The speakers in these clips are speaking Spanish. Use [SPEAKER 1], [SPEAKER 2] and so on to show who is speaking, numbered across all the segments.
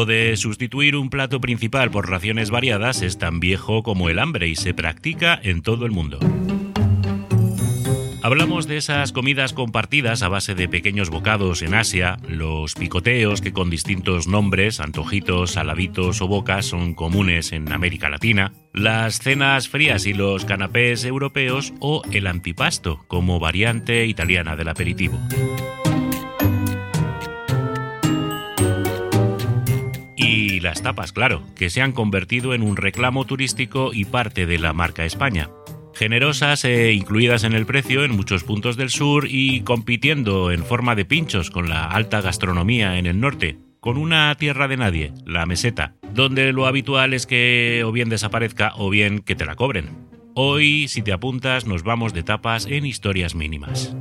[SPEAKER 1] Lo de sustituir un plato principal por raciones variadas es tan viejo como el hambre y se practica en todo el mundo. Hablamos de esas comidas compartidas a base de pequeños bocados en Asia, los picoteos que con distintos nombres, antojitos, saladitos o bocas son comunes en América Latina, las cenas frías y los canapés europeos o el antipasto como variante italiana del aperitivo. Tapas, claro, que se han convertido en un reclamo turístico y parte de la marca España generosas e incluidas en el precio en muchos puntos del sur y compitiendo en forma de pinchos con la alta gastronomía en el norte, con una tierra de nadie, la meseta, donde lo habitual es que o bien desaparezca o bien que te la cobren. Hoy, si te apuntas, nos vamos de tapas en historias mínimas.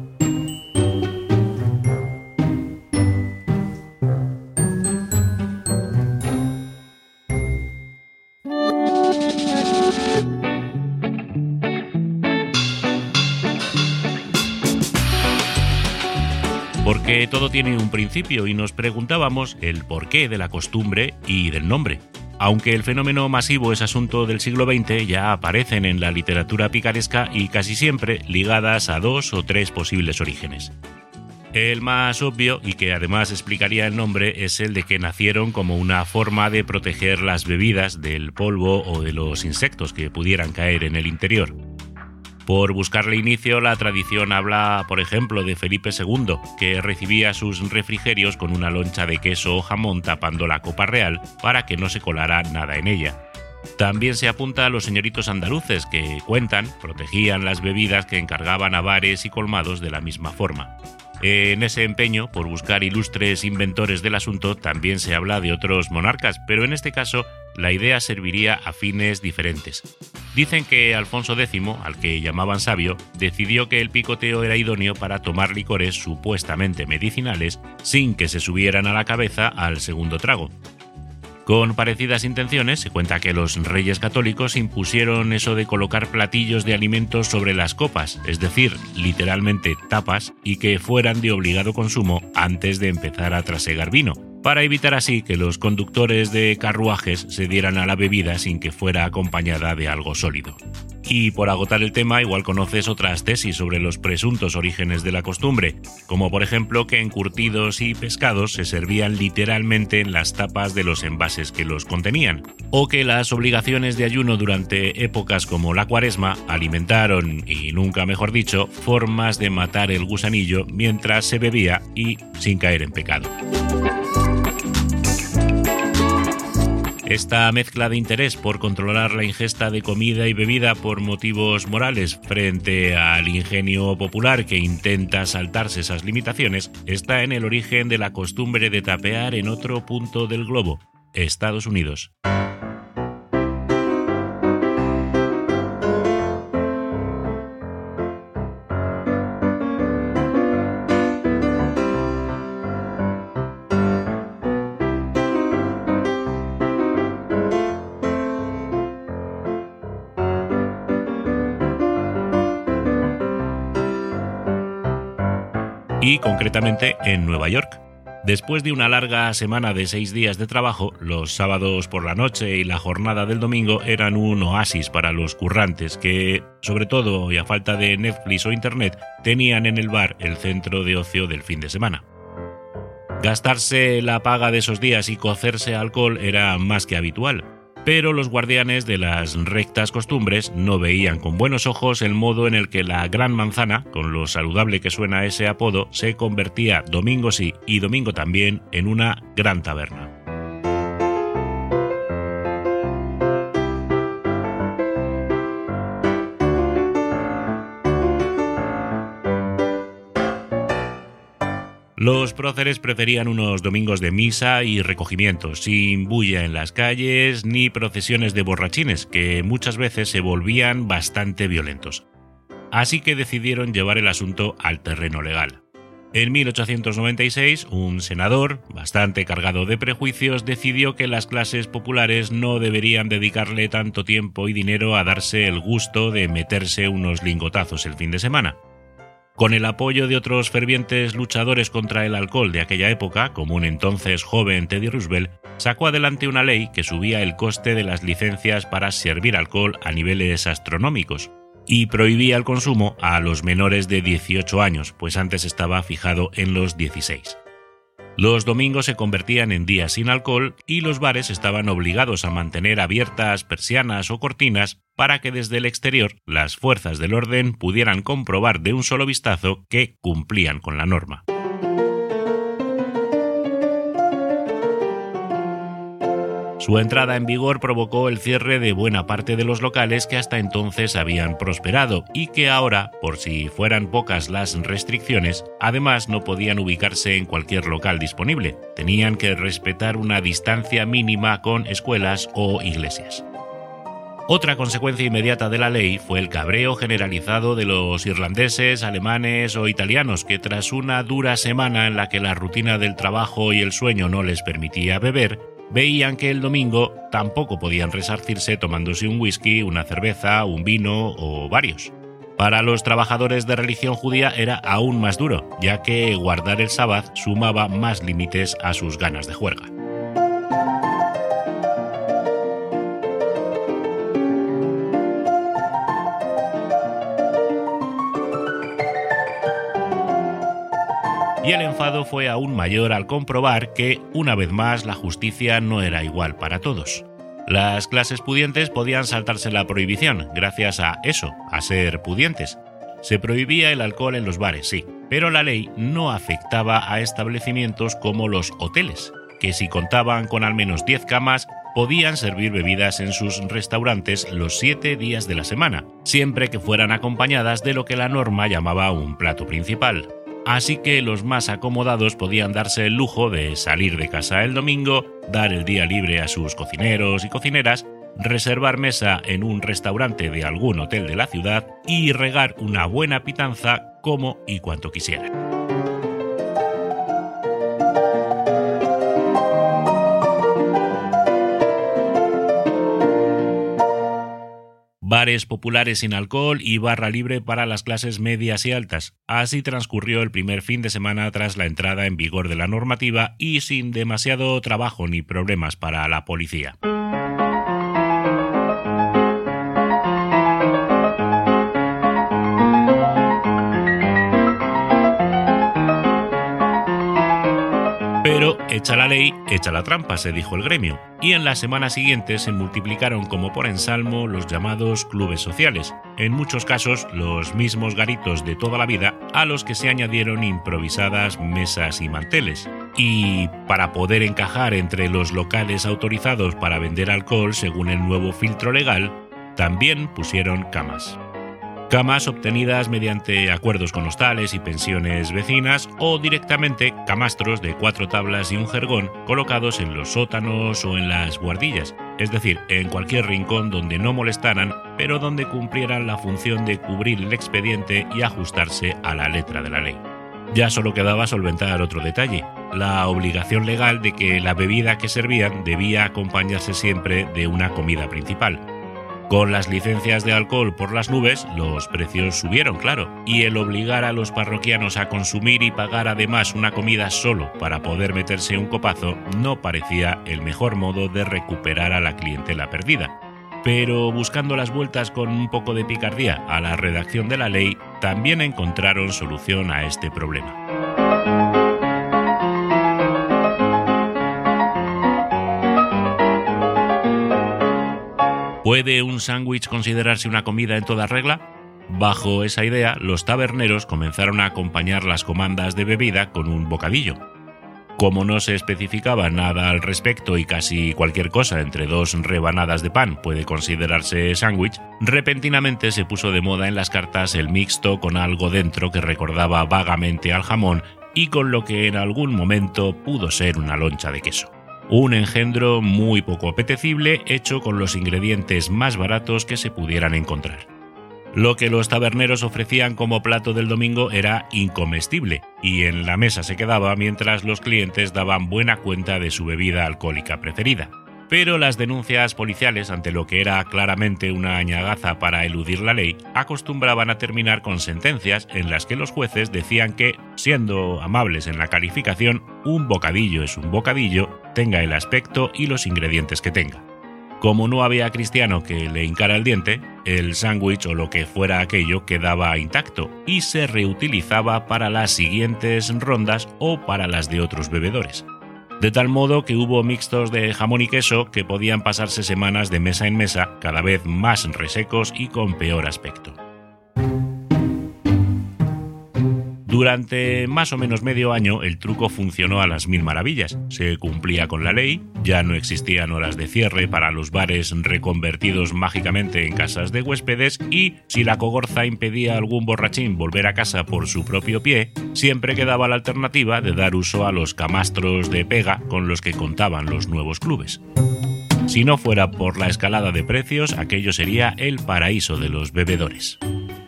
[SPEAKER 1] Todo tiene un principio y nos preguntábamos el porqué de la costumbre y del nombre. Aunque el fenómeno masivo es asunto del siglo XX, ya aparecen en la literatura picaresca y casi siempre ligadas a dos o tres posibles orígenes. El más obvio, y que además explicaría el nombre, es el de que nacieron como una forma de proteger las bebidas del polvo o de los insectos que pudieran caer en el interior. Por buscarle inicio, la tradición habla, por ejemplo, de Felipe II, que recibía sus refrigerios con una loncha de queso o jamón tapando la copa real para que no se colara nada en ella. También se apunta a los señoritos andaluces que cuentan, protegían las bebidas que encargaban a bares y colmados de la misma forma. En ese empeño por buscar ilustres inventores del asunto también se habla de otros monarcas, pero en este caso la idea serviría a fines diferentes. Dicen que Alfonso X, al que llamaban sabio, decidió que el picoteo era idóneo para tomar licores supuestamente medicinales sin que se subieran a la cabeza al segundo trago. Con parecidas intenciones, se cuenta que los reyes católicos impusieron eso de colocar platillos de alimentos sobre las copas, es decir, literalmente tapas, y que fueran de obligado consumo antes de empezar a trasegar vino, para evitar así que los conductores de carruajes se dieran a la bebida sin que fuera acompañada de algo sólido. Y por agotar el tema, igual conoces otras tesis sobre los presuntos orígenes de la costumbre, como por ejemplo que encurtidos y pescados se servían literalmente en las tapas de los envases que los contenían, o que las obligaciones de ayuno durante épocas como la cuaresma alimentaron, y nunca mejor dicho, formas de matar el gusanillo mientras se bebía y sin caer en pecado. Esta mezcla de interés por controlar la ingesta de comida y bebida por motivos morales frente al ingenio popular que intenta saltarse esas limitaciones está en el origen de la costumbre de tapear en otro punto del globo, Estados Unidos. Y concretamente en Nueva York. Después de una larga semana de seis días de trabajo, los sábados por la noche y la jornada del domingo eran un oasis para los currantes que, sobre todo y a falta de Netflix o Internet, tenían en el bar el centro de ocio del fin de semana. Gastarse la paga de esos días y cocerse alcohol era más que habitual, pero los guardianes de las rectas costumbres no veían con buenos ojos el modo en el que la Gran Manzana, con lo saludable que suena ese apodo, se convertía domingo sí y domingo también en una gran taberna. Los próceres preferían unos domingos de misa y recogimiento, sin bulla en las calles ni procesiones de borrachines, que muchas veces se volvían bastante violentos. Así que decidieron llevar el asunto al terreno legal. En 1896, un senador, bastante cargado de prejuicios, decidió que las clases populares no deberían dedicarle tanto tiempo y dinero a darse el gusto de meterse unos lingotazos el fin de semana Con el apoyo de otros fervientes luchadores contra el alcohol de aquella época, como un entonces joven Teddy Roosevelt, sacó adelante una ley que subía el coste de las licencias para servir alcohol a niveles astronómicos y prohibía el consumo a los menores de 18 años, pues antes estaba fijado en los 16. Los domingos se convertían en días sin alcohol y los bares estaban obligados a mantener abiertas persianas o cortinas para que desde el exterior las fuerzas del orden pudieran comprobar de un solo vistazo que cumplían con la norma. Su entrada en vigor provocó el cierre de buena parte de los locales que hasta entonces habían prosperado y que ahora, por si fueran pocas las restricciones, además no podían ubicarse en cualquier local disponible. Tenían que respetar una distancia mínima con escuelas o iglesias. Otra consecuencia inmediata de la ley fue el cabreo generalizado de los irlandeses, alemanes o italianos que tras una dura semana en la que la rutina del trabajo y el sueño no les permitía beber, veían que el domingo tampoco podían resarcirse tomándose un whisky, una cerveza, un vino o varios. Para los trabajadores de religión judía era aún más duro, ya que guardar el sábado sumaba más límites a sus ganas de juerga. Y el enfado fue aún mayor al comprobar que, una vez más, la justicia no era igual para todos. Las clases pudientes podían saltarse la prohibición, gracias a eso, a ser pudientes. Se prohibía el alcohol en los bares, sí, pero la ley no afectaba a establecimientos como los hoteles, que si contaban con al menos 10 camas, podían servir bebidas en sus restaurantes los 7 días de la semana, siempre que fueran acompañadas de lo que la norma llamaba un plato principal, así que los más acomodados podían darse el lujo de salir de casa el domingo, dar el día libre a sus cocineros y cocineras, reservar mesa en un restaurante de algún hotel de la ciudad y regar una buena pitanza como y cuanto quisieran. Bares populares sin alcohol y barra libre para las clases medias y altas. Así transcurrió el primer fin de semana tras la entrada en vigor de la normativa y sin demasiado trabajo ni problemas para la policía. Pero echa la ley, echa la trampa, se dijo el gremio, y en la semana siguiente se multiplicaron como por ensalmo los llamados clubes sociales, en muchos casos los mismos garitos de toda la vida a los que se añadieron improvisadas mesas y manteles. Y para poder encajar entre los locales autorizados para vender alcohol según el nuevo filtro legal, también pusieron camas camas obtenidas mediante acuerdos con hostales y pensiones vecinas o directamente camastros de cuatro tablas y un jergón colocados en los sótanos o en las guardillas, es decir, en cualquier rincón donde no molestaran, pero donde cumplieran la función de cubrir el expediente y ajustarse a la letra de la ley. Ya solo quedaba solventar otro detalle, la obligación legal de que la bebida que servían debía acompañarse siempre de una comida principal, con las licencias de alcohol por las nubes, los precios subieron, claro, y el obligar a los parroquianos a consumir y pagar además una comida solo para poder meterse un copazo no parecía el mejor modo de recuperar a la clientela perdida. Pero buscando las vueltas con un poco de picardía a la redacción de la ley, también encontraron solución a este problema. ¿Puede un sándwich considerarse una comida en toda regla? Bajo esa idea, los taberneros comenzaron a acompañar las comandas de bebida con un bocadillo. Como no se especificaba nada al respecto y casi cualquier cosa entre dos rebanadas de pan puede considerarse sándwich, repentinamente se puso de moda en las cartas el mixto con algo dentro que recordaba vagamente al jamón y con lo que en algún momento pudo ser una loncha de queso. Un engendro muy poco apetecible hecho con los ingredientes más baratos que se pudieran encontrar. Lo que los taberneros ofrecían como plato del domingo era incomestible y en la mesa se quedaba mientras los clientes daban buena cuenta de su bebida alcohólica preferida. Pero las denuncias policiales ante lo que era claramente una añagaza para eludir la ley acostumbraban a terminar con sentencias en las que los jueces decían que, siendo amables en la calificación, un bocadillo es un bocadillo, tenga el aspecto y los ingredientes que tenga. Como no había cristiano que le hincara el diente, el sándwich o lo que fuera aquello quedaba intacto y se reutilizaba para las siguientes rondas o para las de otros bebedores. De tal modo que hubo mixtos de jamón y queso que podían pasarse semanas de mesa en mesa, cada vez más resecos y con peor aspecto. Durante más o menos medio año el truco funcionó a las mil maravillas. Se cumplía con la ley, ya no existían horas de cierre para los bares reconvertidos mágicamente en casas de huéspedes y si la cogorza impedía a algún borrachín volver a casa por su propio pie, siempre quedaba la alternativa de dar uso a los camastros de pega con los que contaban los nuevos clubes. Si no fuera por la escalada de precios, aquello sería el paraíso de los bebedores.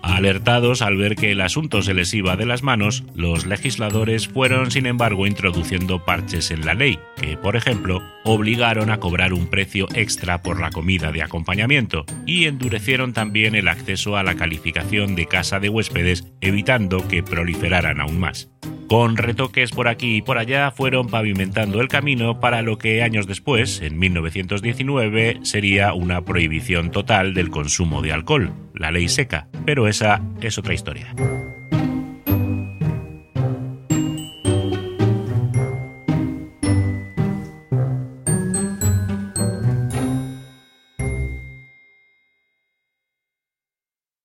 [SPEAKER 1] Alertados al ver que el asunto se les iba de las manos, los legisladores fueron sin embargo introduciendo parches en la ley, que por ejemplo obligaron a cobrar un precio extra por la comida de acompañamiento y endurecieron también el acceso a la calificación de casa de huéspedes, evitando que proliferaran aún más. Con retoques por aquí y por allá fueron pavimentando el camino para lo que años después, en 1919, sería una prohibición total del consumo de alcohol, la ley seca, pero esa es otra historia.